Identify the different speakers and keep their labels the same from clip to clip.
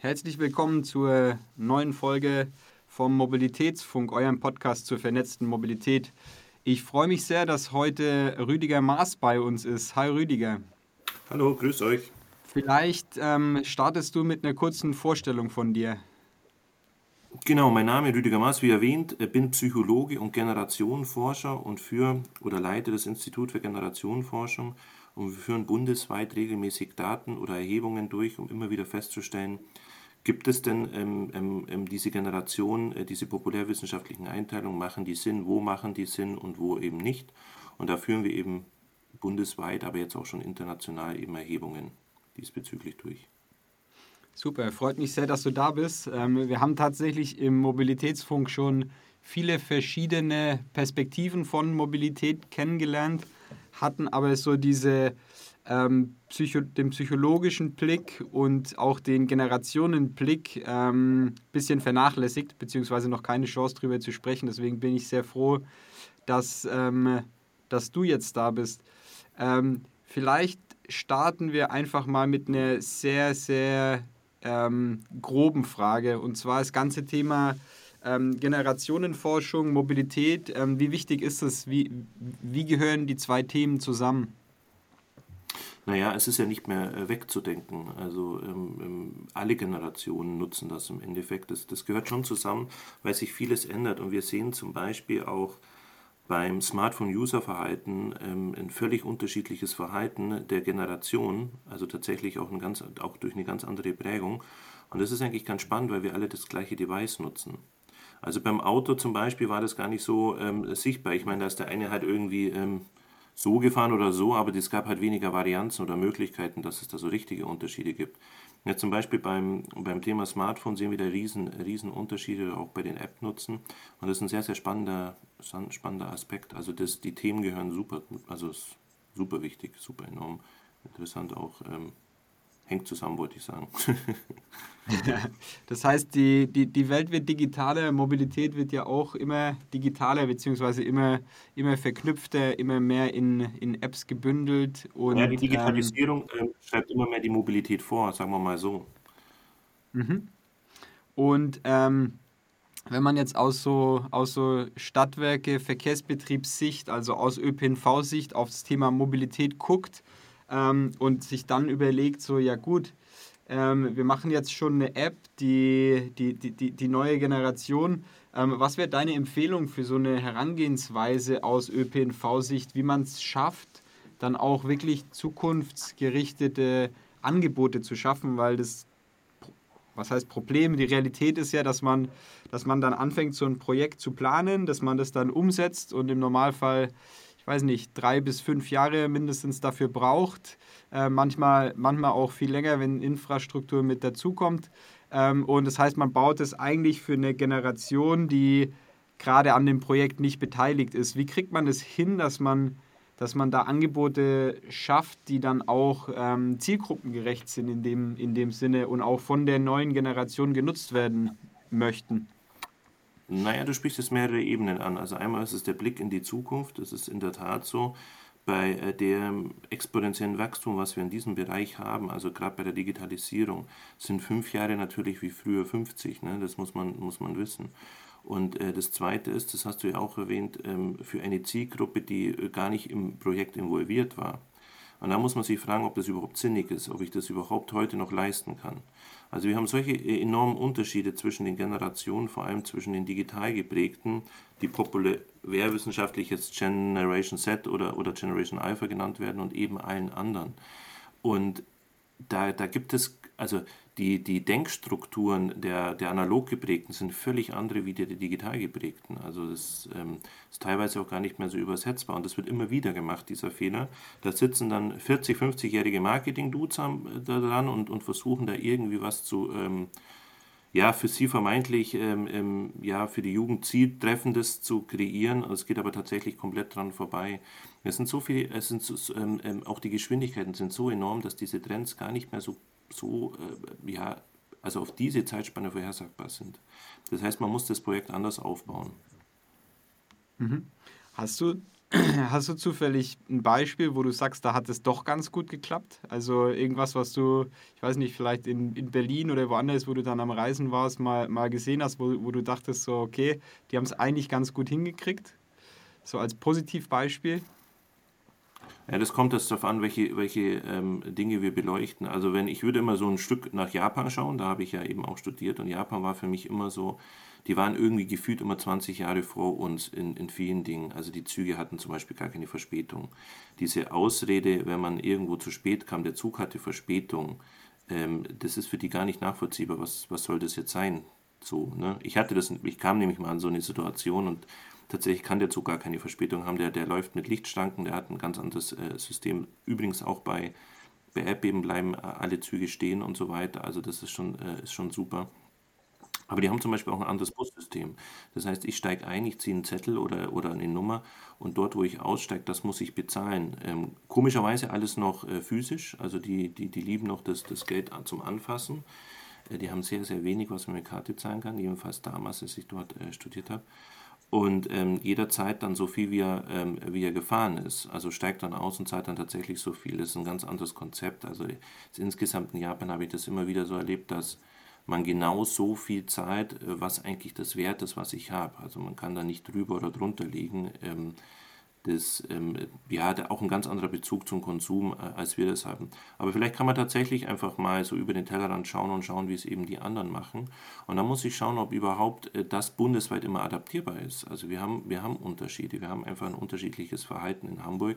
Speaker 1: Herzlich willkommen zur neuen Folge vom Mobilitätsfunk, eurem Podcast zur vernetzten Mobilität. Ich freue mich sehr, dass heute Rüdiger Maas bei uns ist. Hi Rüdiger.
Speaker 2: Hallo, grüß euch.
Speaker 1: Vielleicht ähm, startest du mit einer kurzen Vorstellung von dir.
Speaker 2: Genau, mein Name ist Rüdiger Maas, wie erwähnt, bin Psychologe und Generationenforscher und für oder leite das Institut für Generationenforschung und wir führen bundesweit regelmäßig Daten oder Erhebungen durch, um immer wieder festzustellen, gibt es denn ähm, ähm, ähm diese Generation, äh, diese populärwissenschaftlichen Einteilungen, machen die Sinn, wo machen die Sinn und wo eben nicht. Und da führen wir eben bundesweit, aber jetzt auch schon international eben Erhebungen diesbezüglich durch.
Speaker 1: Super, freut mich sehr, dass du da bist. Ähm, wir haben tatsächlich im Mobilitätsfunk schon viele verschiedene Perspektiven von Mobilität kennengelernt, hatten aber so diese ähm, Psycho den psychologischen Blick und auch den Generationenblick ein ähm, bisschen vernachlässigt, beziehungsweise noch keine Chance darüber zu sprechen. Deswegen bin ich sehr froh, dass, ähm, dass du jetzt da bist. Ähm, vielleicht starten wir einfach mal mit einer sehr, sehr ähm, groben Frage. Und zwar das ganze Thema ähm, Generationenforschung, Mobilität. Ähm, wie wichtig ist es? Wie, wie gehören die zwei Themen zusammen?
Speaker 2: Naja, es ist ja nicht mehr äh, wegzudenken. Also ähm, ähm, alle Generationen nutzen das im Endeffekt. Das, das gehört schon zusammen, weil sich vieles ändert. Und wir sehen zum Beispiel auch, beim Smartphone-User-Verhalten ähm, ein völlig unterschiedliches Verhalten der Generation, also tatsächlich auch, ein ganz, auch durch eine ganz andere Prägung. Und das ist eigentlich ganz spannend, weil wir alle das gleiche Device nutzen. Also beim Auto zum Beispiel war das gar nicht so ähm, sichtbar. Ich meine, da ist der eine halt irgendwie ähm, so gefahren oder so, aber es gab halt weniger Varianzen oder Möglichkeiten, dass es da so richtige Unterschiede gibt. Ja, zum Beispiel beim, beim Thema Smartphone sehen wir da riesen, riesen Unterschiede auch bei den App-Nutzen. Und das ist ein sehr, sehr spannender, spannender Aspekt. Also das, die Themen gehören super, also super wichtig, super enorm interessant auch. Ähm, hängt zusammen, wollte ich sagen.
Speaker 1: das heißt, die, die, die Welt wird digitaler, Mobilität wird ja auch immer digitaler, beziehungsweise immer, immer verknüpfter, immer mehr in, in Apps gebündelt. Und,
Speaker 2: ja, die Digitalisierung ähm, äh, schreibt immer mehr die Mobilität vor, sagen wir mal so.
Speaker 1: Mhm. Und ähm, wenn man jetzt aus so, aus so Stadtwerke, Verkehrsbetriebssicht, also aus ÖPNV-Sicht auf das Thema Mobilität guckt, ähm, und sich dann überlegt, so ja gut, ähm, wir machen jetzt schon eine App, die, die, die, die neue Generation. Ähm, was wäre deine Empfehlung für so eine Herangehensweise aus ÖPNV-Sicht, wie man es schafft, dann auch wirklich zukunftsgerichtete Angebote zu schaffen, weil das, was heißt Problem? Die Realität ist ja, dass man, dass man dann anfängt, so ein Projekt zu planen, dass man das dann umsetzt und im Normalfall weiß nicht, drei bis fünf Jahre mindestens dafür braucht. Äh, manchmal, manchmal auch viel länger, wenn Infrastruktur mit dazukommt. Ähm, und das heißt, man baut es eigentlich für eine Generation, die gerade an dem Projekt nicht beteiligt ist. Wie kriegt man es das hin, dass man, dass man da Angebote schafft, die dann auch ähm, zielgruppengerecht sind in dem, in dem Sinne und auch von der neuen Generation genutzt werden möchten?
Speaker 2: Naja, du sprichst jetzt mehrere Ebenen an. Also einmal ist es der Blick in die Zukunft. Das ist in der Tat so. Bei äh, dem exponentiellen Wachstum, was wir in diesem Bereich haben, also gerade bei der Digitalisierung, sind fünf Jahre natürlich wie früher 50. Ne? Das muss man, muss man wissen. Und äh, das Zweite ist, das hast du ja auch erwähnt, ähm, für eine Zielgruppe, die äh, gar nicht im Projekt involviert war. Und da muss man sich fragen, ob das überhaupt sinnig ist, ob ich das überhaupt heute noch leisten kann. Also wir haben solche äh, enormen Unterschiede zwischen den Generationen, vor allem zwischen den digital geprägten, die populärwissenschaftlich jetzt Generation Z oder, oder Generation Alpha genannt werden und eben allen anderen. Und da, da gibt es, also die, die Denkstrukturen der, der analog geprägten sind völlig andere wie die der digital geprägten. Also das ähm, ist teilweise auch gar nicht mehr so übersetzbar und das wird immer wieder gemacht, dieser Fehler. Da sitzen dann 40, 50-jährige Marketing-Dudes äh, dran und, und versuchen da irgendwie was zu, ähm, ja, für sie vermeintlich, ähm, ähm, ja, für die Jugend zieltreffendes zu kreieren. Es geht aber tatsächlich komplett dran vorbei. Es sind so viele, es sind so, ähm, ähm, auch die Geschwindigkeiten sind so enorm, dass diese Trends gar nicht mehr so so, äh, ja, also auf diese Zeitspanne vorhersagbar sind. Das heißt, man muss das Projekt anders aufbauen.
Speaker 1: Mhm. Hast du Hast du zufällig ein Beispiel, wo du sagst, da hat es doch ganz gut geklappt? Also irgendwas, was du, ich weiß nicht, vielleicht in, in Berlin oder woanders, wo du dann am Reisen warst, mal, mal gesehen hast, wo, wo du dachtest, so, okay, die haben es eigentlich ganz gut hingekriegt? So als Positivbeispiel?
Speaker 2: Ja, das kommt jetzt darauf an, welche, welche ähm, Dinge wir beleuchten. Also wenn ich würde immer so ein Stück nach Japan schauen, da habe ich ja eben auch studiert und Japan war für mich immer so, die waren irgendwie gefühlt immer 20 Jahre vor uns in, in vielen Dingen. Also die Züge hatten zum Beispiel gar keine Verspätung. Diese Ausrede, wenn man irgendwo zu spät kam, der Zug hatte Verspätung, ähm, das ist für die gar nicht nachvollziehbar. Was, was soll das jetzt sein? So, ne? Ich hatte das, ich kam nämlich mal in so eine Situation und Tatsächlich kann der Zug gar keine Verspätung haben. Der, der läuft mit Lichtstanken, der hat ein ganz anderes äh, System. Übrigens auch bei, bei Erdbeben bleiben äh, alle Züge stehen und so weiter. Also das ist schon, äh, ist schon super. Aber die haben zum Beispiel auch ein anderes Bussystem. Das heißt, ich steige ein, ich ziehe einen Zettel oder, oder eine Nummer und dort, wo ich aussteige, das muss ich bezahlen. Ähm, komischerweise alles noch äh, physisch, also die, die, die lieben noch das, das Geld zum Anfassen. Äh, die haben sehr, sehr wenig, was man mit Karte zahlen kann, jedenfalls damals, als ich dort äh, studiert habe und ähm, jederzeit dann so viel, wie er, ähm, wie er gefahren ist. Also steigt dann aus und zahlt dann tatsächlich so viel. Das ist ein ganz anderes Konzept. Also insgesamt in Japan habe ich das immer wieder so erlebt, dass man genau so viel zahlt, äh, was eigentlich das Wert ist, was ich habe. Also man kann da nicht drüber oder drunter liegen. Ähm, das ähm, ja auch ein ganz anderer Bezug zum Konsum, äh, als wir das haben. Aber vielleicht kann man tatsächlich einfach mal so über den Tellerrand schauen und schauen, wie es eben die anderen machen. Und dann muss ich schauen, ob überhaupt äh, das bundesweit immer adaptierbar ist. Also wir haben, wir haben Unterschiede. Wir haben einfach ein unterschiedliches Verhalten in Hamburg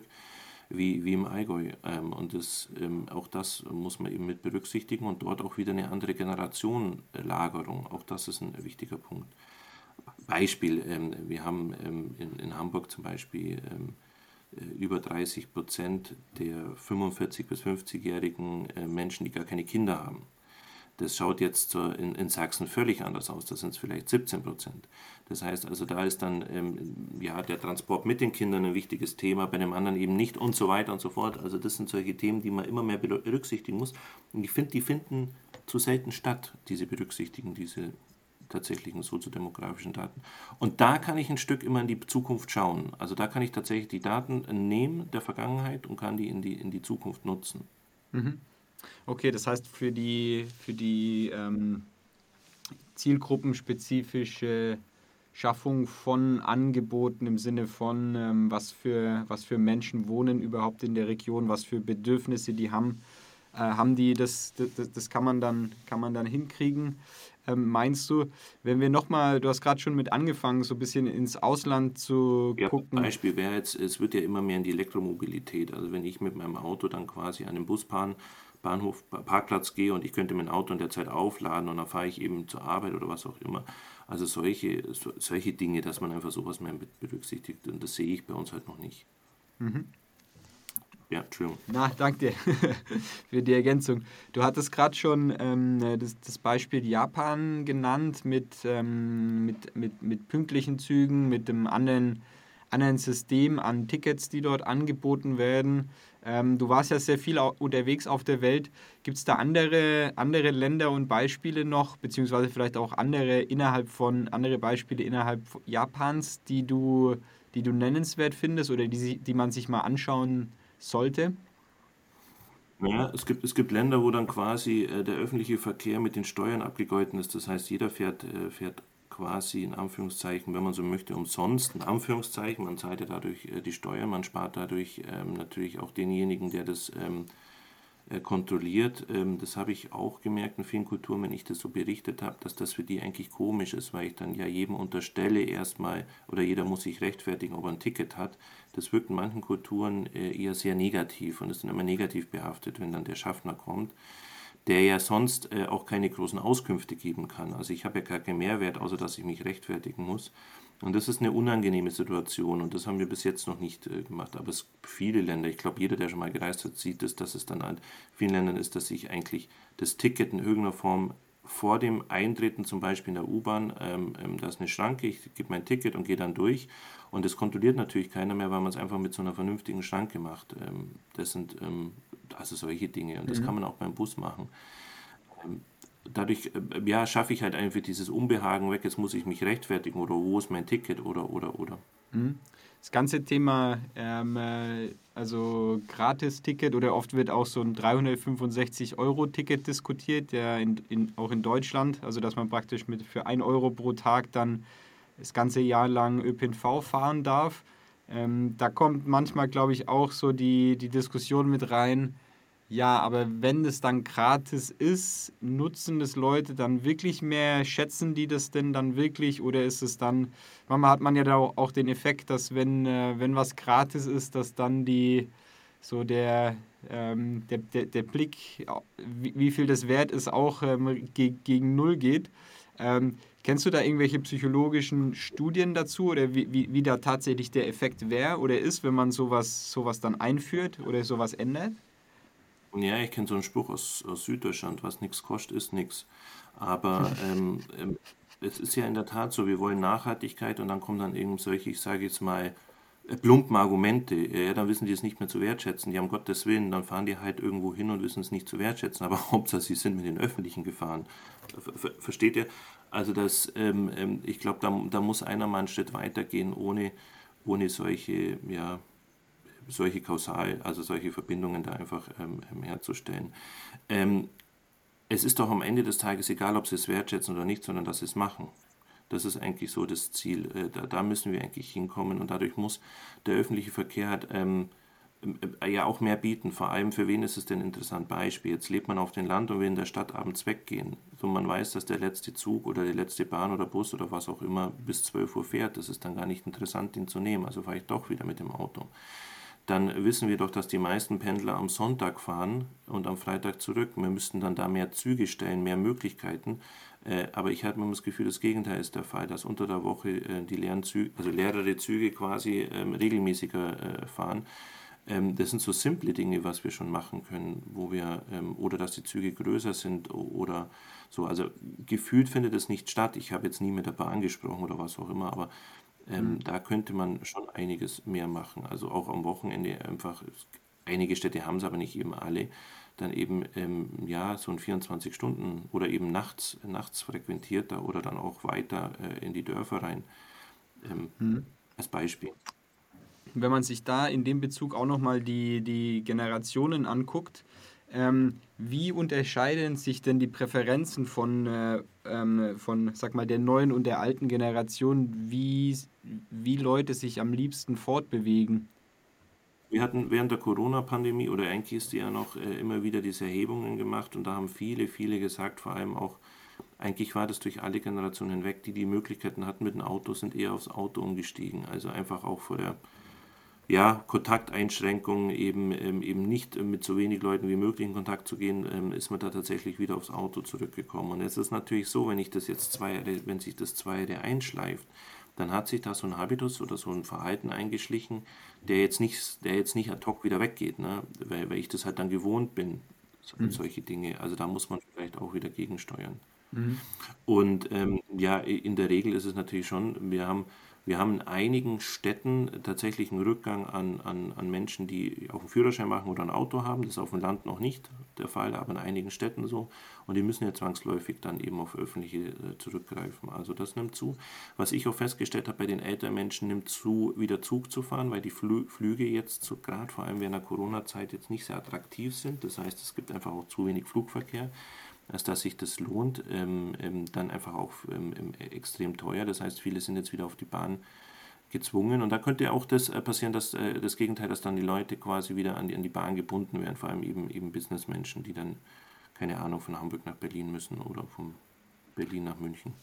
Speaker 2: wie, wie im Allgäu. Ähm, und das, ähm, auch das muss man eben mit berücksichtigen und dort auch wieder eine andere Generationenlagerung. Auch das ist ein wichtiger Punkt. Beispiel, ähm, wir haben ähm, in, in, Hamburg zum Beispiel ähm, äh, über 30 Prozent der 45- bis 50-jährigen äh, Menschen, die gar keine Kinder haben. Das schaut jetzt in, in Sachsen völlig anders aus, da sind es vielleicht 17 Prozent. Das heißt also, da ist dann ähm, ja, der Transport mit den Kindern ein wichtiges Thema, bei dem anderen eben nicht und so weiter und so fort. Also das sind solche Themen, die man immer mehr berücksichtigen muss. Und ich finde, die finden zu selten statt, diese Berücksichtigen, diese tatsächlichen soziodemografischen Daten. Und da kann ich ein Stück immer in die Zukunft schauen. Also da kann ich tatsächlich die Daten nehmen der Vergangenheit und kann die in die, in die Zukunft nutzen.
Speaker 1: Mhm. Okay, das heißt für die, für die ähm, zielgruppenspezifische Schaffung von Angeboten im Sinne von, ähm, was, für, was für Menschen wohnen überhaupt in der Region, was für Bedürfnisse die haben, äh, haben die, das, das, das kann, man dann, kann man dann hinkriegen. Ähm, meinst du, wenn wir nochmal, du hast gerade schon mit angefangen, so ein bisschen ins Ausland zu
Speaker 2: ja,
Speaker 1: gucken.
Speaker 2: Beispiel wäre jetzt, es wird ja immer mehr in die Elektromobilität. Also wenn ich mit meinem Auto dann quasi an den Busbahn Bahnhof, Parkplatz gehe und ich könnte mein Auto in der Zeit aufladen und dann fahre ich eben zur Arbeit oder was auch immer. Also solche, so, solche Dinge, dass man einfach sowas mehr berücksichtigt und das sehe ich bei uns halt noch nicht. Mhm. Ja, Entschuldigung.
Speaker 1: Na, danke dir für die Ergänzung. Du hattest gerade schon ähm, das, das, Beispiel Japan genannt mit, ähm, mit, mit, mit pünktlichen Zügen, mit dem anderen, anderen System an Tickets, die dort angeboten werden. Ähm, du warst ja sehr viel unterwegs auf der Welt. Gibt es da andere, andere Länder und Beispiele noch, beziehungsweise vielleicht auch andere innerhalb von andere Beispiele innerhalb Japans, die du, die du nennenswert findest oder die, die man sich mal anschauen kann? Sollte?
Speaker 2: Ja, es gibt, es gibt Länder, wo dann quasi äh, der öffentliche Verkehr mit den Steuern abgegolten ist. Das heißt, jeder fährt, äh, fährt quasi in Anführungszeichen, wenn man so möchte, umsonst. In Anführungszeichen, man zahlt ja dadurch äh, die Steuern, man spart dadurch ähm, natürlich auch denjenigen, der das ähm, äh, kontrolliert. Ähm, das habe ich auch gemerkt in vielen Kulturen, wenn ich das so berichtet habe, dass das für die eigentlich komisch ist, weil ich dann ja jedem unterstelle erstmal, oder jeder muss sich rechtfertigen, ob er ein Ticket hat. Das wirkt in manchen Kulturen äh, eher sehr negativ und ist dann immer negativ behaftet, wenn dann der Schaffner kommt der ja sonst äh, auch keine großen Auskünfte geben kann. Also ich habe ja gar keinen Mehrwert, außer dass ich mich rechtfertigen muss. Und das ist eine unangenehme Situation und das haben wir bis jetzt noch nicht äh, gemacht. Aber es viele Länder, ich glaube, jeder, der schon mal gereist hat, sieht es, dass es dann in vielen Ländern ist, dass sich eigentlich das Ticket in irgendeiner Form vor dem Eintreten, zum Beispiel in der U-Bahn, ähm, ähm, da ist eine Schranke, ich gebe mein Ticket und gehe dann durch. Und das kontrolliert natürlich keiner mehr, weil man es einfach mit so einer vernünftigen Schranke macht. Ähm, das sind ähm, also solche Dinge und das mhm. kann man auch beim Bus machen. Ähm, dadurch äh, ja, schaffe ich halt einfach dieses Unbehagen weg, jetzt muss ich mich rechtfertigen oder wo ist mein Ticket oder oder oder.
Speaker 1: Mhm. Das ganze Thema, ähm, äh, also Gratis-Ticket oder oft wird auch so ein 365-Euro-Ticket diskutiert, der in, in, auch in Deutschland, also dass man praktisch mit für 1 Euro pro Tag dann das ganze Jahr lang ÖPNV fahren darf. Ähm, da kommt manchmal, glaube ich, auch so die, die Diskussion mit rein, ja, aber wenn es dann gratis ist, nutzen das Leute dann wirklich mehr? Schätzen die das denn dann wirklich? Oder ist es dann, manchmal hat man ja da auch den Effekt, dass wenn, äh, wenn was gratis ist, dass dann die, so der, ähm, der, der, der Blick, wie, wie, viel das wert ist, auch ähm, ge gegen Null geht. Ähm, kennst du da irgendwelche psychologischen Studien dazu oder wie, wie, wie da tatsächlich der Effekt wäre oder ist, wenn man sowas, sowas dann einführt oder sowas ändert?
Speaker 2: Ja, ich kenne so einen Spruch aus, aus Süddeutschland, was nichts kostet, ist nichts. Aber ähm, ähm, es ist ja in der Tat so, wir wollen Nachhaltigkeit und dann kommen dann irgend solche, ich sage jetzt mal, äh, plumpen Argumente. Ja, dann wissen die es nicht mehr zu wertschätzen. Die haben Gottes Willen, dann fahren die halt irgendwo hin und wissen es nicht zu wertschätzen. Aber Hauptsache, sie sind mit den Öffentlichen gefahren. Ver versteht ihr? Also das, ähm, ähm, ich glaube, da, da muss einer mal einen Schritt weitergehen, ohne, ohne solche, ja, solche Kausal, also solche Verbindungen da einfach ähm, ähm, herzustellen. Ähm, es ist doch am Ende des Tages egal, ob sie es wertschätzen oder nicht, sondern dass sie es machen. Das ist eigentlich so das Ziel. Äh, da, da, müssen wir eigentlich hinkommen und dadurch muss der öffentliche Verkehr halt, ähm, äh, ja auch mehr bieten. Vor allem für wen ist es denn interessant? Beispiel, jetzt lebt man auf dem Land und will in der Stadt abends weggehen. So man weiß, dass der letzte Zug oder die letzte Bahn oder Bus oder was auch immer bis 12 Uhr fährt. Das ist dann gar nicht interessant, den zu nehmen. Also fahre ich doch wieder mit dem Auto dann wissen wir doch, dass die meisten Pendler am Sonntag fahren und am Freitag zurück. Wir müssten dann da mehr Züge stellen, mehr Möglichkeiten. Äh, aber ich habe immer das Gefühl, das Gegenteil ist der Fall, dass unter der Woche äh, die leeren Züge, also leerere Züge quasi ähm, regelmäßiger äh, fahren. Ähm, das sind so simple Dinge, was wir schon machen können, wo wir, ähm, oder dass die Züge größer sind oder so. Also gefühlt findet es nicht statt. Ich habe jetzt nie mit der Bahn gesprochen oder was auch immer, aber ähm, mhm. Da könnte man schon einiges mehr machen. Also auch am Wochenende einfach, einige Städte haben es aber nicht eben alle, dann eben ähm, ja so ein 24 Stunden oder eben nachts, nachts frequentierter oder dann auch weiter äh, in die Dörfer rein. Ähm, mhm. Als Beispiel.
Speaker 1: Wenn man sich da in dem Bezug auch nochmal die, die Generationen anguckt, ähm, wie unterscheiden sich denn die Präferenzen von, äh, ähm, von, sag mal, der neuen und der alten Generation, wie, wie Leute sich am liebsten fortbewegen?
Speaker 2: Wir hatten während der Corona-Pandemie oder eigentlich ist die ja noch äh, immer wieder diese Erhebungen gemacht und da haben viele, viele gesagt, vor allem auch, eigentlich war das durch alle Generationen hinweg, die die Möglichkeiten hatten mit dem Auto, sind eher aufs Auto umgestiegen. Also einfach auch vor der ja, Kontakteinschränkungen, eben, ähm, eben nicht mit so wenig Leuten wie möglich in Kontakt zu gehen, ähm, ist man da tatsächlich wieder aufs Auto zurückgekommen. Und jetzt ist es natürlich so, wenn ich das jetzt zwei Jahre, wenn sich das zwei Jahre einschleift, dann hat sich da so ein Habitus oder so ein Verhalten eingeschlichen, der jetzt nicht, der jetzt nicht ad hoc wieder weggeht, ne? weil, weil ich das halt dann gewohnt bin, mhm. solche Dinge. Also da muss man vielleicht auch wieder gegensteuern. Mhm. Und ähm, ja, in der Regel ist es natürlich schon, wir haben wir haben in einigen Städten tatsächlich einen Rückgang an, an, an Menschen, die auch einen Führerschein machen oder ein Auto haben. Das ist auf dem Land noch nicht der Fall, aber in einigen Städten so. Und die müssen ja zwangsläufig dann eben auf öffentliche äh, zurückgreifen. Also das nimmt zu. Was ich auch festgestellt habe, bei den älteren Menschen nimmt zu, wieder Zug zu fahren, weil die Flü Flüge jetzt so, gerade vor allem während der Corona-Zeit jetzt nicht sehr attraktiv sind. Das heißt, es gibt einfach auch zu wenig Flugverkehr als dass sich das lohnt, ähm, ähm, dann einfach auch ähm, extrem teuer. Das heißt, viele sind jetzt wieder auf die Bahn gezwungen. Und da könnte auch das äh, passieren, dass äh, das Gegenteil, dass dann die Leute quasi wieder an die, an die Bahn gebunden werden, vor allem eben, eben Businessmenschen, die dann, keine Ahnung, von Hamburg nach Berlin müssen oder von Berlin nach München.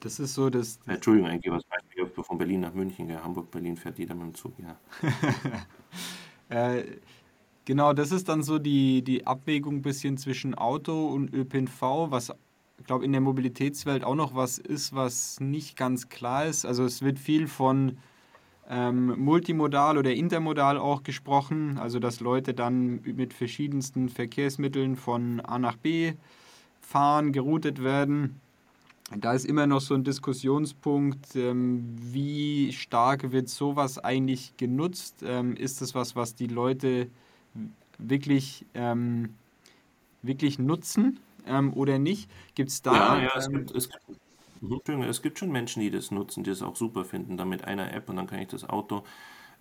Speaker 1: Das ist so, dass.
Speaker 2: Äh, Entschuldigung, eigentlich was von Berlin nach München. Ja, Hamburg, Berlin fährt jeder mit dem Zug, ja.
Speaker 1: äh, Genau, das ist dann so die, die Abwägung ein bisschen zwischen Auto und ÖPNV, was, ich glaube, in der Mobilitätswelt auch noch was ist, was nicht ganz klar ist. Also es wird viel von ähm, multimodal oder intermodal auch gesprochen, also dass Leute dann mit verschiedensten Verkehrsmitteln von A nach B fahren, geroutet werden. Da ist immer noch so ein Diskussionspunkt, ähm, wie stark wird sowas eigentlich genutzt? Ähm, ist das was, was die Leute wirklich, ähm, wirklich nutzen. ähm, oder nicht? Gibt's da,
Speaker 2: Ja, ja, es
Speaker 1: ähm,
Speaker 2: gibt, es gibt, mhm, es gibt schon Menschen, die das nutzen, die das auch super finden, dann mit einer App und dann kann ich das Auto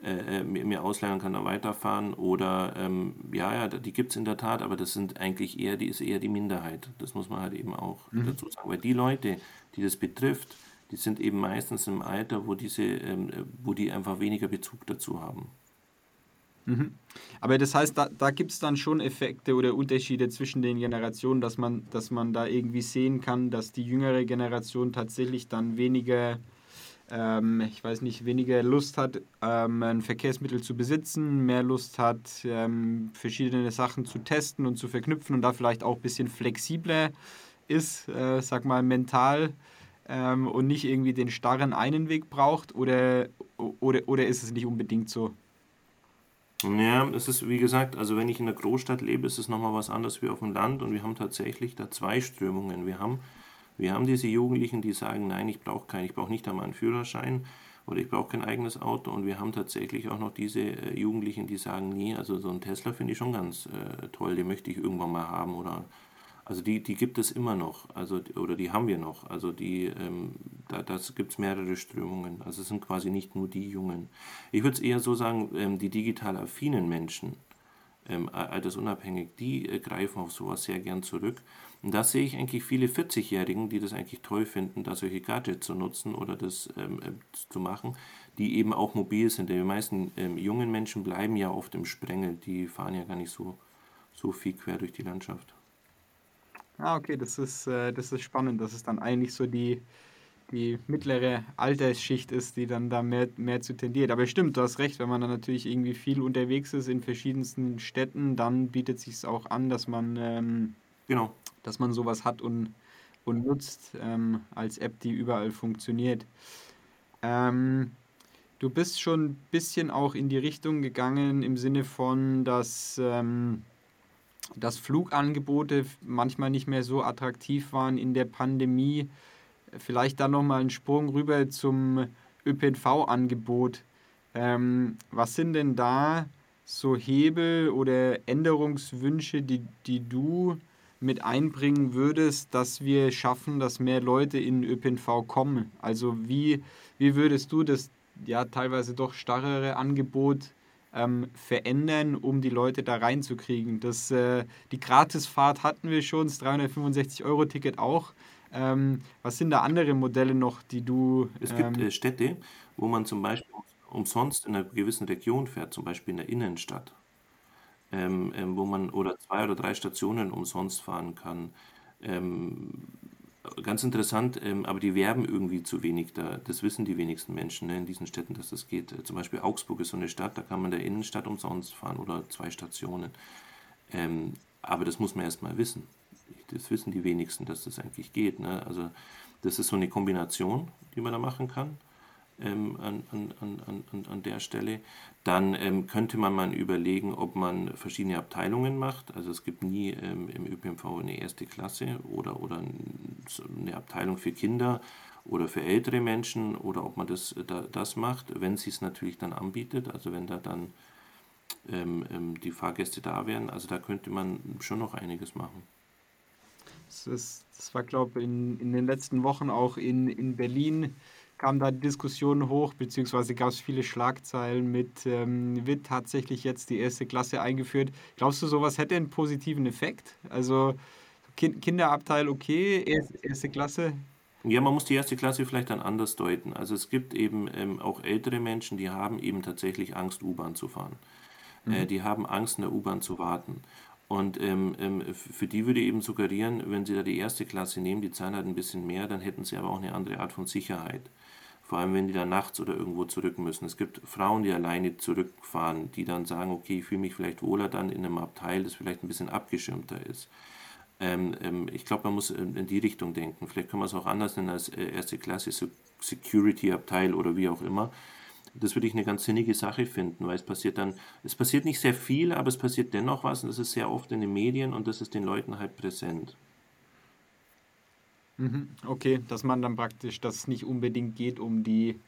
Speaker 2: äh, äh, mir, mir ausleihen und kann dann weiterfahren. Oder ähm, ja, ja, die gibt es in der Tat, aber das sind eigentlich eher, die ist eher die Minderheit. Das muss man halt eben auch dazu sagen. Weil die Leute, die das betrifft, die sind eben meistens im Alter, wo diese, ähm, äh, wo die einfach weniger Bezug dazu haben.
Speaker 1: Aber das heißt, da, da gibt es dann schon Effekte oder Unterschiede zwischen den Generationen, dass man, dass man da irgendwie sehen kann, dass die jüngere Generation tatsächlich dann weniger, ähm, ich weiß nicht, weniger Lust hat, ähm, ein Verkehrsmittel zu besitzen, mehr Lust hat, ähm, verschiedene Sachen zu testen und zu verknüpfen und da vielleicht auch ein bisschen flexibler ist, äh, sag mal, mental ähm, und nicht irgendwie den starren einen Weg braucht oder, oder, oder ist es nicht unbedingt so?
Speaker 2: Ja, es ist wie gesagt, also wenn ich in der Großstadt lebe, ist es nochmal was anderes wie auf dem Land und wir haben tatsächlich da zwei Strömungen. Wir haben, wir haben diese Jugendlichen, die sagen, nein, ich brauche keinen, ich brauche nicht einmal einen Führerschein oder ich brauche kein eigenes Auto und wir haben tatsächlich auch noch diese äh, Jugendlichen, die sagen, nee, also so einen Tesla finde ich schon ganz äh, toll, den möchte ich irgendwann mal haben oder also die, die gibt es immer noch, also oder die haben wir noch. Also die, ähm, da das gibt es mehrere Strömungen. Also es sind quasi nicht nur die Jungen. Ich würde es eher so sagen, ähm, die digital affinen Menschen, ähm, altersunabhängig, die äh, greifen auf sowas sehr gern zurück. Und da sehe ich eigentlich viele 40-Jährigen, die das eigentlich toll finden, da solche Gadgets zu nutzen oder das ähm, äh, zu machen, die eben auch mobil sind. Denn die meisten ähm, jungen Menschen bleiben ja oft im Sprengel, die fahren ja gar nicht so, so viel quer durch die Landschaft.
Speaker 1: Ah, okay, das ist, äh, das ist spannend, dass es dann eigentlich so die, die mittlere Altersschicht ist, die dann da mehr, mehr zu tendiert. Aber stimmt, du hast recht, wenn man dann natürlich irgendwie viel unterwegs ist in verschiedensten Städten, dann bietet sich auch an, dass man, ähm,
Speaker 2: Genau.
Speaker 1: dass man sowas hat und, und nutzt ähm, als App, die überall funktioniert. Ähm, du bist schon ein bisschen auch in die Richtung gegangen im Sinne von, dass ähm, dass Flugangebote manchmal nicht mehr so attraktiv waren in der Pandemie. Vielleicht dann nochmal einen Sprung rüber zum ÖPNV-Angebot. Ähm, was sind denn da so Hebel oder Änderungswünsche, die, die du mit einbringen würdest, dass wir schaffen, dass mehr Leute in ÖPNV kommen? Also wie, wie würdest du das ja teilweise doch starrere Angebot ähm, verändern, um die Leute da reinzukriegen. Das, äh, die Gratisfahrt hatten wir schon, das 365-Euro-Ticket auch. Ähm, was sind da andere Modelle noch, die du...
Speaker 2: Es gibt
Speaker 1: Ähm,
Speaker 2: äh, Städte, wo man zum Beispiel umsonst in einer gewissen Region fährt, zum Beispiel in der Innenstadt, ähm, ähm, wo man oder zwei oder drei Stationen umsonst fahren kann. Ähm, ganz interessant, ähm, aber die werben irgendwie zu wenig da. Das wissen die wenigsten Menschen ne, in diesen Städten, dass das geht. Äh, Zum Beispiel Augsburg ist so eine Stadt, da kann man der Innenstadt umsonst fahren oder zwei Stationen. Ähm, aber das muss man erst mal wissen. Das wissen die wenigsten, dass das eigentlich geht. Ne? Also das ist so eine Kombination, die man da machen kann ähm, an, an, an, an, der Stelle. Dann ähm, könnte man mal überlegen, ob man verschiedene Abteilungen macht. Also es gibt nie ähm, im ÖPNV eine erste Klasse oder, oder eine Abteilung für Kinder oder für ältere Menschen oder ob man das, äh, da, das macht, wenn sie es natürlich dann anbietet, also wenn da dann ähm, ähm, die Fahrgäste da wären. Also da könnte man schon noch einiges machen.
Speaker 1: Das, ist, das war, glaube ich, in, in den letzten Wochen auch in, in Berlin kam da die Diskussion hoch, beziehungsweise gab es viele Schlagzeilen mit, ähm, wird tatsächlich jetzt die erste Klasse eingeführt. Glaubst du, sowas hätte einen positiven Effekt? Also kind, Kinderabteil okay, erste, Klasse?
Speaker 2: Ja, man muss die erste Klasse vielleicht dann anders deuten. Also es gibt eben ähm, auch ältere Menschen, die haben eben tatsächlich Angst, U-Bahn zu fahren. Äh, die haben Angst, in der U-Bahn zu warten. Und ähm, ähm, für die würde ich eben suggerieren, wenn sie da die erste Klasse nehmen, die zahlen halt ein bisschen mehr, dann hätten sie aber auch eine andere Art von Sicherheit. Vor allem, wenn die dann nachts oder irgendwo zurück müssen. Es gibt Frauen, die alleine zurückfahren, die dann sagen, okay, ich fühle mich vielleicht wohler dann in einem Abteil, das vielleicht ein bisschen abgeschirmter ist. Ähm, ähm, ich glaube, man muss ähm, in die Richtung denken. Vielleicht kann man es auch anders nennen als äh, erste Klasse Se- Security-Abteil oder wie auch immer. Das würde ich eine ganz sinnige Sache finden, weil es passiert dann, es passiert nicht sehr viel, aber es passiert dennoch was und das ist sehr oft in den Medien und das ist den Leuten halt präsent.
Speaker 1: Mhm. Okay, dass man dann praktisch, dass es nicht unbedingt geht um die,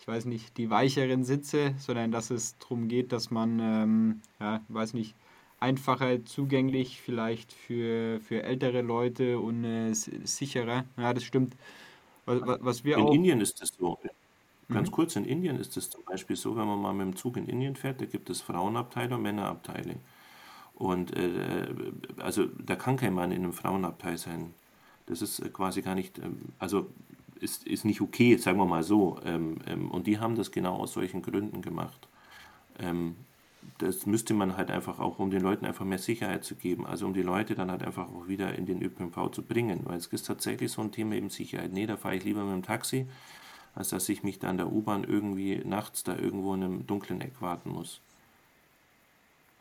Speaker 1: ich weiß nicht, die weicheren Sitze, sondern dass es darum geht, dass man, ähm, ja, weiß nicht, einfacher zugänglich, vielleicht für, für ältere Leute und äh, sicherer. Ja, das stimmt.
Speaker 2: Was, was wir in auch Indien ist es so. Ganz mhm. kurz, in Indien ist es zum Beispiel so, wenn man mal mit dem Zug in Indien fährt, da gibt es Frauenabteile und Männerabteile. Und äh, also da kann kein Mann in einem Frauenabteil sein. Das ist äh, quasi gar nicht, ähm, also ist, ist nicht okay, sagen wir mal so. Ähm, ähm, und die haben das genau aus solchen Gründen gemacht. Ähm, das müsste man halt einfach auch, um den Leuten einfach mehr Sicherheit zu geben, also um die Leute dann halt einfach auch wieder in den ÖPNV zu bringen, weil es ist tatsächlich so ein Thema eben Sicherheit. Nee, da fahre ich lieber mit dem Taxi, als dass ich mich da in der U-Bahn irgendwie nachts da irgendwo in einem dunklen Eck warten muss.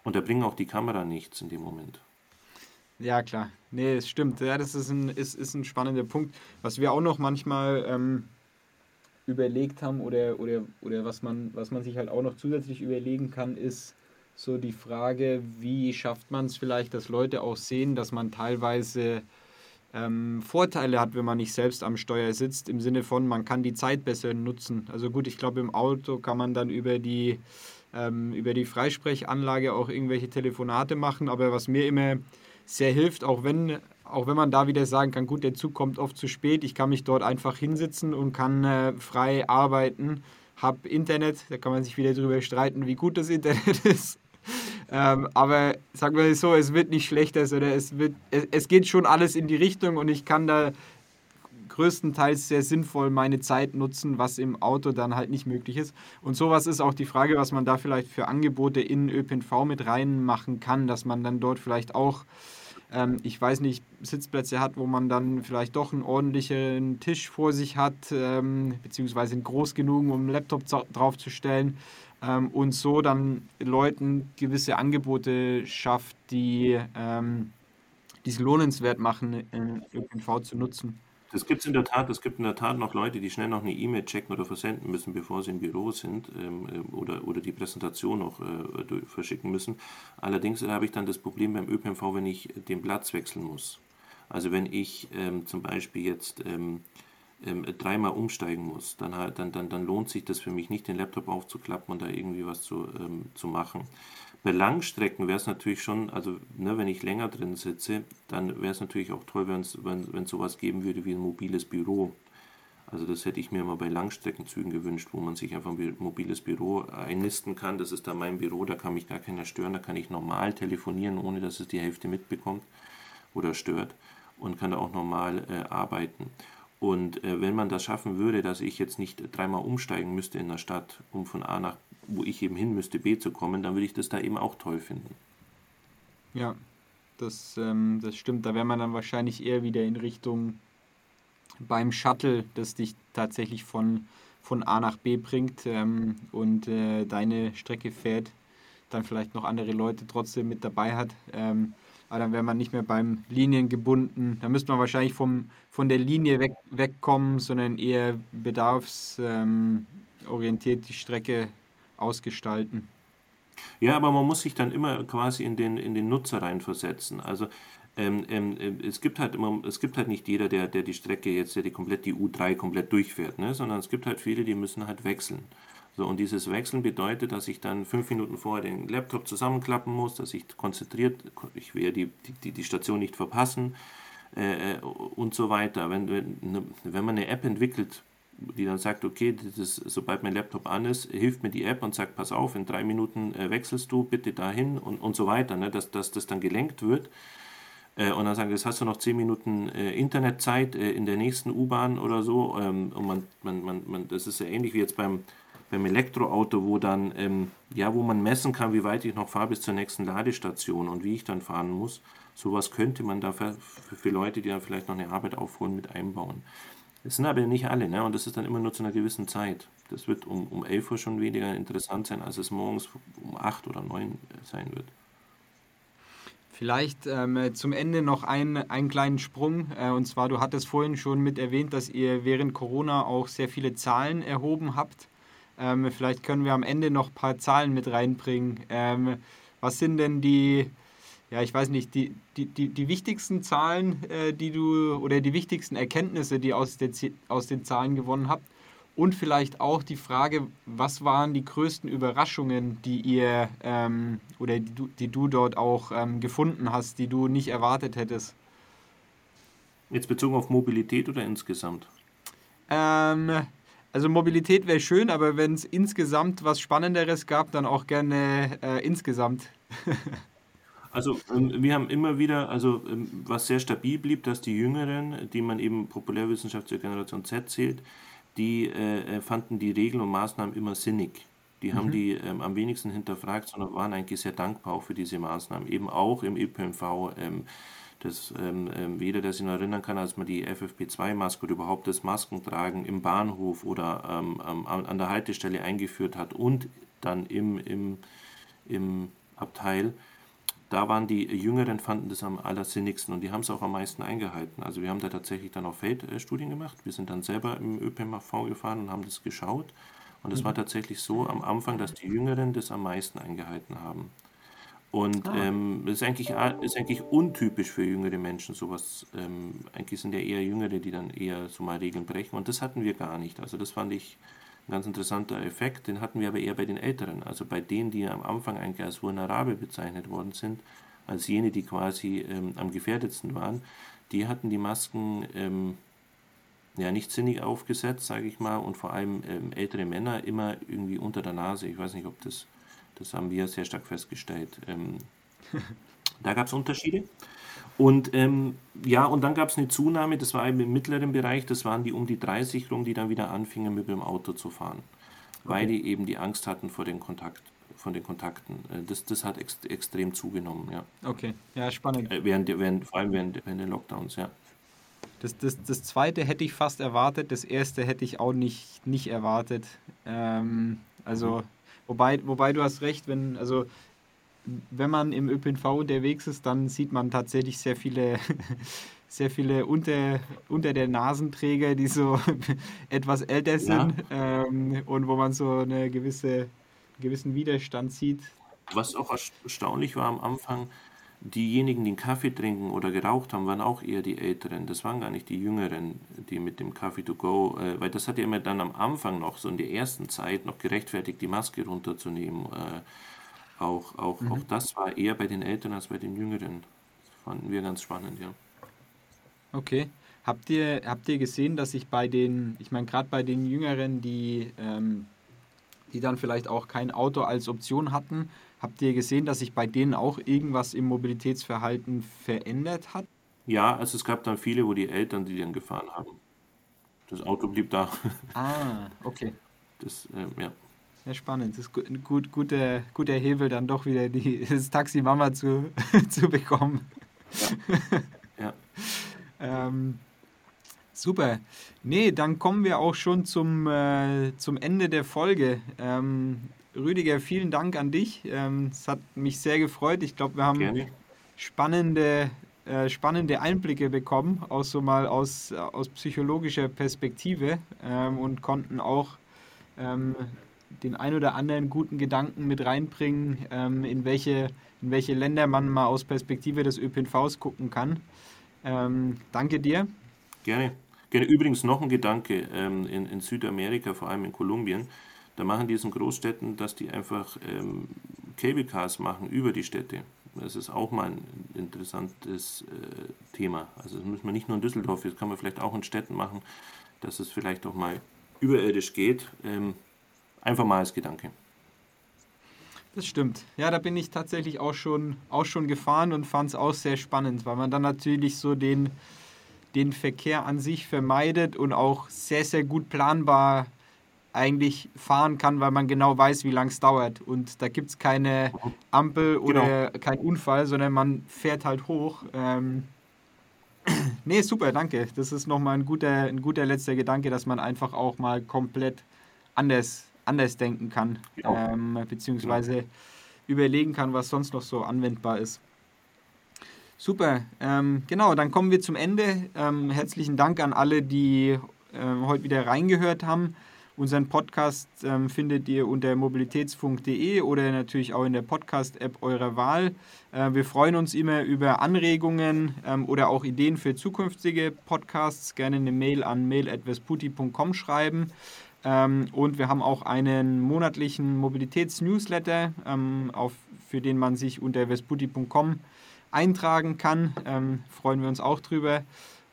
Speaker 2: Und da bringen auch die Kamera nichts in dem Moment.
Speaker 1: Ja, klar. Nee, es stimmt. Ja, das ist ein, ist, ist ein spannender Punkt. Was wir auch noch manchmal ähm, überlegt haben oder, oder, oder was, man, was man sich halt auch noch zusätzlich überlegen kann, ist so die Frage, wie schafft man es vielleicht, dass Leute auch sehen, dass man teilweise ähm, Vorteile hat, wenn man nicht selbst am Steuer sitzt, im Sinne von, man kann die Zeit besser nutzen. Also gut, ich glaube, im Auto kann man dann über die, ähm, über die Freisprechanlage auch irgendwelche Telefonate machen, aber was mir immer sehr hilft, auch wenn, auch wenn man da wieder sagen kann, gut, der Zug kommt oft zu spät, ich kann mich dort einfach hinsitzen und kann äh, frei arbeiten, habe Internet, da kann man sich wieder darüber streiten, wie gut das Internet ist. Ähm, aber sagen wir so, es wird nicht schlechter, sondern es, wird, es, es geht schon alles in die Richtung und ich kann da größtenteils sehr sinnvoll meine Zeit nutzen, was im Auto dann halt nicht möglich ist. Und sowas ist auch die Frage, was man da vielleicht für Angebote in ÖPNV mit reinmachen kann, dass man dann dort vielleicht auch ähm, ich weiß nicht, Sitzplätze hat, wo man dann vielleicht doch einen ordentlichen Tisch vor sich hat, ähm, beziehungsweise groß genug, um einen Laptop draufzustellen ähm, und so dann Leuten gewisse Angebote schafft, die ähm, es lohnenswert machen, in ÖPNV zu nutzen.
Speaker 2: Das gibt es in der Tat. Es gibt in der Tat noch Leute, die schnell noch eine E-Mail checken oder versenden müssen, bevor sie im Büro sind ähm, äh, oder, oder die Präsentation noch äh, verschicken müssen. Allerdings habe ich dann das Problem beim ÖPNV, wenn ich den Platz wechseln muss. Also wenn ich ähm, zum Beispiel jetzt ähm, ähm, dreimal umsteigen muss, dann, dann, dann, dann lohnt sich das für mich nicht, den Laptop aufzuklappen und da irgendwie was zu, ähm, zu machen. Bei Langstrecken wäre es natürlich schon, also ne, wenn ich länger drin sitze, dann wäre es natürlich auch toll, wenn es sowas geben würde wie ein mobiles Büro. Also das hätte ich mir mal bei Langstreckenzügen gewünscht, wo man sich einfach ein mobiles Büro einnisten kann. Das ist da mein Büro, da kann mich gar keiner stören, da kann ich normal telefonieren, ohne dass es die Hälfte mitbekommt oder stört und kann da auch normal äh, arbeiten. Und äh, wenn man das schaffen würde, dass ich jetzt nicht dreimal umsteigen müsste in der Stadt, um von A nach, wo ich eben hin müsste, B zu kommen, dann würde ich das da eben auch toll finden.
Speaker 1: Ja, das, ähm, das stimmt. Da wäre man dann wahrscheinlich eher wieder in Richtung beim Shuttle, das dich tatsächlich von, von A nach B bringt ähm, und äh, deine Strecke fährt, dann vielleicht noch andere Leute trotzdem mit dabei hat. Ähm, aber dann wäre man nicht mehr beim Linien gebunden. Da müsste man wahrscheinlich vom, von der Linie weg, wegkommen, sondern eher bedarfsorientiert die Strecke ausgestalten.
Speaker 2: Ja, aber man muss sich dann immer quasi in den, in den Nutzer reinversetzen. Also ähm, ähm, es gibt halt immer, es gibt halt nicht jeder, der, der die Strecke jetzt, der die komplett die U3 komplett durchfährt, ne? sondern es gibt halt viele, die müssen halt wechseln. So, und dieses Wechseln bedeutet, dass ich dann fünf Minuten vorher den Laptop zusammenklappen muss, dass ich konzentriert, ich will die, die, die Station nicht verpassen äh, und so weiter. Wenn, wenn, ne, wenn man eine App entwickelt, die dann sagt, okay, das, sobald mein Laptop an ist, hilft mir die App und sagt, pass auf, in drei Minuten äh, wechselst du bitte dahin und, und so weiter, ne, dass, dass das dann gelenkt wird. Äh, und dann sagen, jetzt hast du noch zehn Minuten äh, Internetzeit äh, in der nächsten U-Bahn oder so. Ähm, und man, man, man, man, das ist ja ähnlich wie jetzt beim, beim Elektroauto, wo dann, ähm, ja, wo man messen kann, wie weit ich noch fahre bis zur nächsten Ladestation und wie ich dann fahren muss. Sowas könnte man da für, für Leute, die dann vielleicht noch eine Arbeit aufholen, mit einbauen. Das sind aber nicht alle, ne? Und das ist dann immer nur zu einer gewissen Zeit. Das wird um, um 11 Uhr schon weniger interessant sein, als es morgens um 8 oder 9 sein wird.
Speaker 1: Vielleicht ähm, zum Ende noch ein, einen kleinen Sprung. Äh, und zwar, du hattest vorhin schon mit erwähnt, dass ihr während Corona auch sehr viele Zahlen erhoben habt. Ähm, vielleicht können wir am Ende noch ein paar Zahlen mit reinbringen. Ähm, was sind denn die, ja, ich weiß nicht, die, die, die, die wichtigsten Zahlen, äh, die du oder die wichtigsten Erkenntnisse, die aus, der, aus den Zahlen gewonnen habt? Und vielleicht auch die Frage, was waren die größten Überraschungen, die ihr ähm, oder die du, die du dort auch ähm, gefunden hast, die du nicht erwartet hättest?
Speaker 2: Jetzt bezogen auf Mobilität oder insgesamt?
Speaker 1: Ähm, also Mobilität wäre schön, aber wenn es insgesamt was Spannenderes gab, dann auch gerne äh, insgesamt.
Speaker 2: Also ähm, wir haben immer wieder, also ähm, was sehr stabil blieb, dass die Jüngeren, die man eben Populärwissenschaft zur Generation Z zählt, die äh, fanden die Regeln und Maßnahmen immer sinnig. Die haben mhm. die ähm, am wenigsten hinterfragt, sondern waren eigentlich sehr dankbar auch für diese Maßnahmen. Eben auch im ÖPNV. Ähm, das, ähm, ähm, jeder, der sich noch erinnern kann, als man die FFP2-Maske oder überhaupt das Maskentragen im Bahnhof oder ähm, an der Haltestelle eingeführt hat und dann im, im, im Abteil, da waren die Jüngeren, fanden das am allersinnigsten und die haben es auch am meisten eingehalten. Also wir haben da tatsächlich dann auch Feldstudien gemacht. Wir sind dann selber im ÖPMV gefahren und haben das geschaut. Und es war mhm. tatsächlich so am Anfang, dass die Jüngeren das am meisten eingehalten haben. Und ah. ähm, das ist eigentlich, ist eigentlich untypisch für jüngere Menschen, sowas. Ähm, eigentlich sind ja eher Jüngere, die dann eher so mal Regeln brechen. Und das hatten wir gar nicht. Also das fand ich ganz interessanter Effekt, den hatten wir aber eher bei den Älteren, also bei denen, die am Anfang eigentlich als vulnerabel bezeichnet worden sind, als jene, die quasi ähm, am gefährdetsten waren, die hatten die Masken ähm, ja nicht sinnig aufgesetzt, sage ich mal, und vor allem ähm, ältere Männer immer irgendwie unter der Nase. Ich weiß nicht, ob das, das haben wir sehr stark festgestellt. Da gab es Unterschiede. Und ähm, ja, und dann gab es eine Zunahme, das war im mittleren Bereich, das waren die um die 30 rum, die dann wieder anfingen mit dem Auto zu fahren, weil die eben die Angst hatten vor den Kontakt, von den Kontakten. Äh, das, das hat ex extrem zugenommen, ja.
Speaker 1: Okay, ja, spannend.
Speaker 2: Äh, während, während, vor allem während, während den Lockdowns, ja.
Speaker 1: Das, das, das zweite hätte ich fast erwartet, das erste hätte ich auch nicht, nicht erwartet. Ähm, also, mhm. wobei, wobei du hast recht, wenn, also wenn man im ÖPNV unterwegs ist, dann sieht man tatsächlich sehr viele, sehr viele unter, unter der Nasenträger, die so etwas älter sind ja. ähm, und wo man so einen gewisse, gewissen Widerstand sieht.
Speaker 2: Was auch erstaunlich war am Anfang, diejenigen, die einen Kaffee trinken oder geraucht haben, waren auch eher die Älteren. Das waren gar nicht die Jüngeren, die mit dem Kaffee to go, äh, weil das hat ja immer dann am Anfang noch, so in der ersten Zeit, noch gerechtfertigt, die Maske runterzunehmen. Äh, auch, auch, mhm. auch das war eher bei den Älteren als bei den Jüngeren. Das fanden wir ganz spannend, ja.
Speaker 1: Okay. Habt ihr, habt ihr gesehen, dass sich bei den, ich meine, gerade bei den Jüngeren, die, ähm, die dann vielleicht auch kein Auto als Option hatten, habt ihr gesehen, dass sich bei denen auch irgendwas im Mobilitätsverhalten verändert hat?
Speaker 2: Ja, also es gab dann viele, wo die Eltern die dann gefahren haben. Das Auto blieb da.
Speaker 1: Ah, okay.
Speaker 2: Das, äh, ja.
Speaker 1: Ja, spannend. Das ist ein gut, guter, guter Hebel, dann doch wieder die, das Taxi Mama zu, zu bekommen. Ja. ja. ähm, super. Nee, dann kommen wir auch schon zum, äh, zum Ende der Folge. Ähm, Rüdiger, vielen Dank an dich. Ähm, es hat mich sehr gefreut. Ich glaube, wir haben spannende, äh, spannende Einblicke bekommen, auch so mal aus, aus psychologischer Perspektive ähm, und konnten auch ähm, den ein oder anderen guten Gedanken mit reinbringen, ähm, in, welche, in welche Länder man mal aus Perspektive des ÖPNVs gucken kann. Ähm, danke dir.
Speaker 2: Gerne. Gerne. Übrigens noch ein Gedanke ähm, in, in, Südamerika, vor allem in Kolumbien. Da machen die es in Großstädten, dass die einfach ähm, Cable Cars machen über die Städte. Das ist auch mal ein interessantes äh, Thema. Also das muss man nicht nur in Düsseldorf, das kann man vielleicht auch in Städten machen, dass es vielleicht auch mal überirdisch geht. Einfach mal als Gedanke.
Speaker 1: Das stimmt. Ja, da bin ich tatsächlich auch schon, auch schon gefahren und fand es auch sehr spannend, weil man dann natürlich so den, den Verkehr an sich vermeidet und auch sehr, sehr gut planbar eigentlich fahren kann, weil man genau weiß, wie lange es dauert. Und da gibt es keine Ampel oder genau. keinen Unfall, sondern man fährt halt hoch. Ähm nee, super, danke. Das ist nochmal ein guter, ein guter letzter Gedanke, dass man einfach auch mal komplett anders anders denken kann, ja. ähm, beziehungsweise ja. überlegen kann, was sonst noch so anwendbar ist. Super, ähm, genau, dann kommen wir zum Ende. Ähm, herzlichen Dank an alle, die ähm, heute wieder reingehört haben. Unseren Podcast ähm, findet ihr unter mobilitätsfunk.de oder natürlich auch in der Podcast-App eurer Wahl. Äh, wir freuen uns immer über Anregungen ähm, oder auch Ideen für zukünftige Podcasts. Gerne eine Mail an mail.vesputi.com schreiben. Ähm, und wir haben auch einen monatlichen Mobilitäts-Newsletter, ähm, für den man sich unter vesputi.com eintragen kann. Ähm, freuen wir uns auch drüber.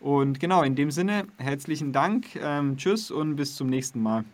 Speaker 1: Und genau, in dem Sinne, herzlichen Dank, ähm, tschüss und bis zum nächsten Mal.